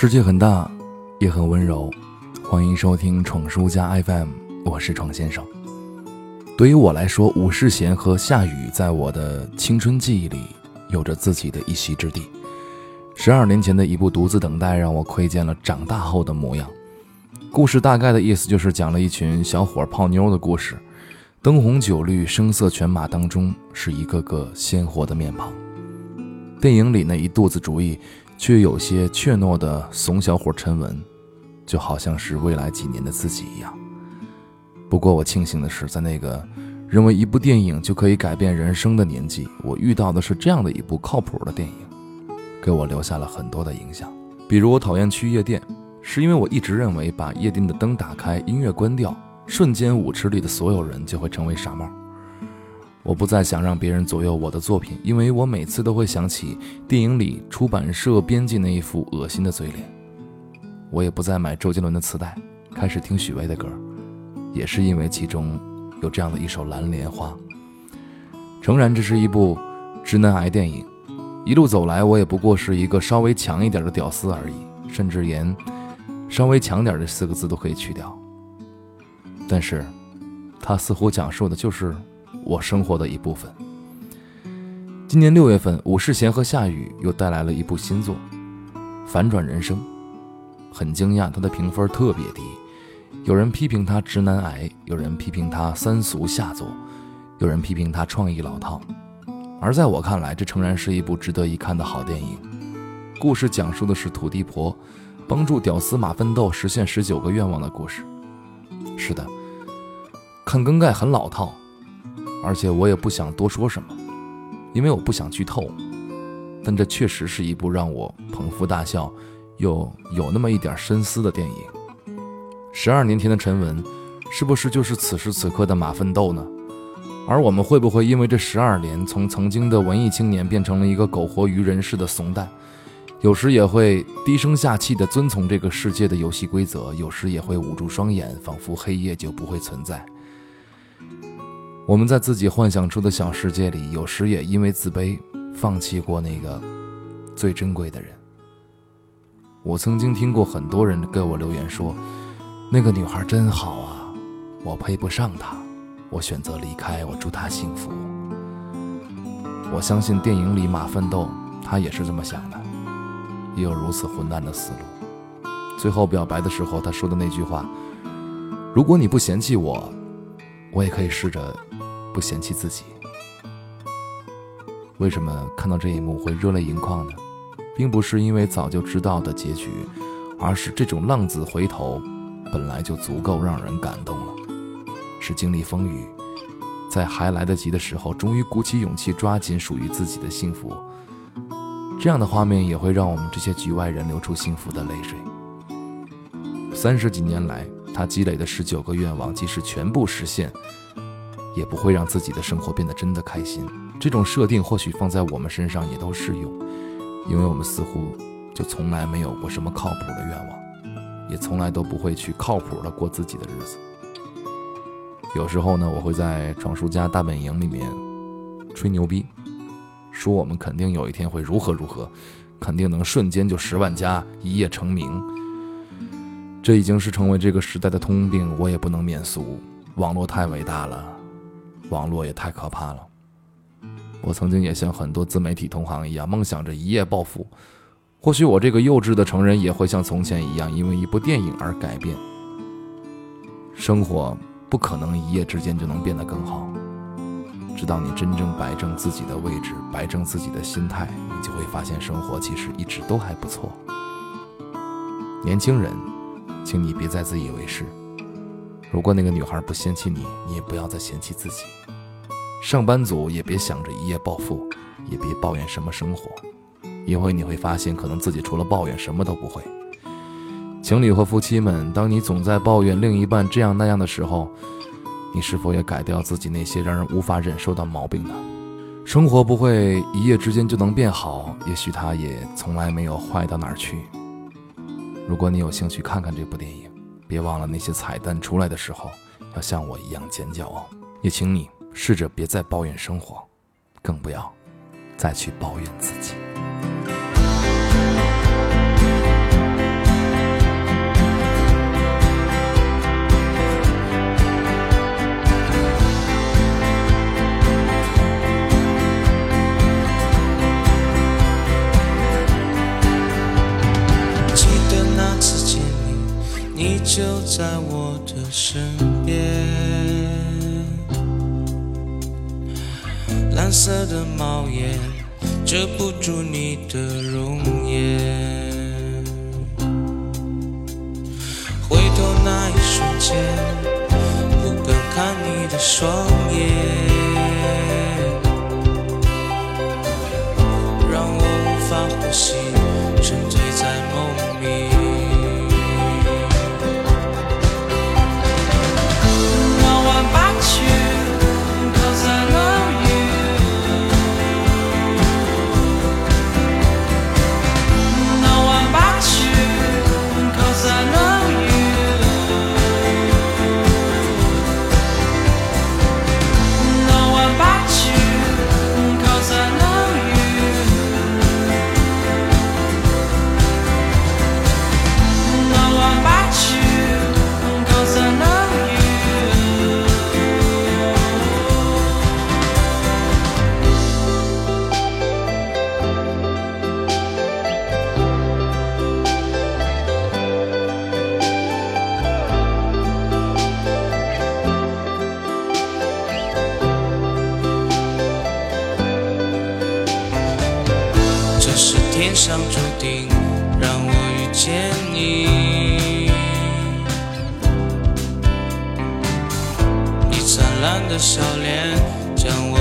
世界很大，也很温柔。欢迎收听宠书家 FM，我是闯先生。对于我来说，武世贤和夏雨在我的青春记忆里有着自己的一席之地。十二年前的一部《独自等待》，让我窥见了长大后的模样。故事大概的意思就是讲了一群小伙泡妞的故事。灯红酒绿、声色犬马当中，是一个个鲜活的面庞。电影里那一肚子主意，却有些怯懦的怂小伙陈文，就好像是未来几年的自己一样。不过我庆幸的是，在那个认为一部电影就可以改变人生的年纪，我遇到的是这样的一部靠谱的电影，给我留下了很多的影响。比如我讨厌去夜店，是因为我一直认为把夜店的灯打开，音乐关掉。瞬间，舞池里的所有人就会成为傻帽。我不再想让别人左右我的作品，因为我每次都会想起电影里出版社编辑那一副恶心的嘴脸。我也不再买周杰伦的磁带，开始听许巍的歌，也是因为其中有这样的一首《蓝莲花》。诚然，这是一部直男癌电影，一路走来，我也不过是一个稍微强一点的屌丝而已，甚至连“稍微强点”这四个字都可以去掉。但是，它似乎讲述的就是我生活的一部分。今年六月份，武世贤和夏雨又带来了一部新作《反转人生》。很惊讶，他的评分特别低，有人批评他直男癌，有人批评他三俗下作，有人批评他创意老套。而在我看来，这诚然是一部值得一看的好电影。故事讲述的是土地婆帮助屌丝马奋斗实现十九个愿望的故事。是的。看更盖很老套，而且我也不想多说什么，因为我不想剧透。但这确实是一部让我捧腹大笑，又有那么一点深思的电影。十二年前的陈文，是不是就是此时此刻的马奋斗呢？而我们会不会因为这十二年，从曾经的文艺青年变成了一个苟活于人世的怂蛋？有时也会低声下气地遵从这个世界的游戏规则，有时也会捂住双眼，仿佛黑夜就不会存在。我们在自己幻想出的小世界里，有时也因为自卑，放弃过那个最珍贵的人。我曾经听过很多人给我留言说：“那个女孩真好啊，我配不上她，我选择离开，我祝她幸福。”我相信电影里马奋斗，他也是这么想的，也有如此混蛋的思路。最后表白的时候，他说的那句话：“如果你不嫌弃我，我也可以试着。”不嫌弃自己，为什么看到这一幕会热泪盈眶呢？并不是因为早就知道的结局，而是这种浪子回头本来就足够让人感动了。是经历风雨，在还来得及的时候，终于鼓起勇气抓紧属于自己的幸福。这样的画面也会让我们这些局外人流出幸福的泪水。三十几年来，他积累的十九个愿望，即使全部实现。也不会让自己的生活变得真的开心。这种设定或许放在我们身上也都适用，因为我们似乎就从来没有过什么靠谱的愿望，也从来都不会去靠谱的过自己的日子。有时候呢，我会在闯叔家大本营里面吹牛逼，说我们肯定有一天会如何如何，肯定能瞬间就十万加，一夜成名。这已经是成为这个时代的通病，我也不能免俗。网络太伟大了。网络也太可怕了。我曾经也像很多自媒体同行一样，梦想着一夜暴富。或许我这个幼稚的成人也会像从前一样，因为一部电影而改变。生活不可能一夜之间就能变得更好。直到你真正摆正自己的位置，摆正自己的心态，你就会发现生活其实一直都还不错。年轻人，请你别再自以为是。如果那个女孩不嫌弃你，你也不要再嫌弃自己。上班族也别想着一夜暴富，也别抱怨什么生活，因为你会发现，可能自己除了抱怨什么都不会。情侣和夫妻们，当你总在抱怨另一半这样那样的时候，你是否也改掉自己那些让人无法忍受的毛病呢？生活不会一夜之间就能变好，也许它也从来没有坏到哪儿去。如果你有兴趣看看这部电影。别忘了那些彩蛋出来的时候，要像我一样尖叫哦！也请你试着别再抱怨生活，更不要再去抱怨自己。就在我的身边。蓝色的帽檐遮不住你的容颜。天上注定让我遇见你。你灿烂的笑脸将我。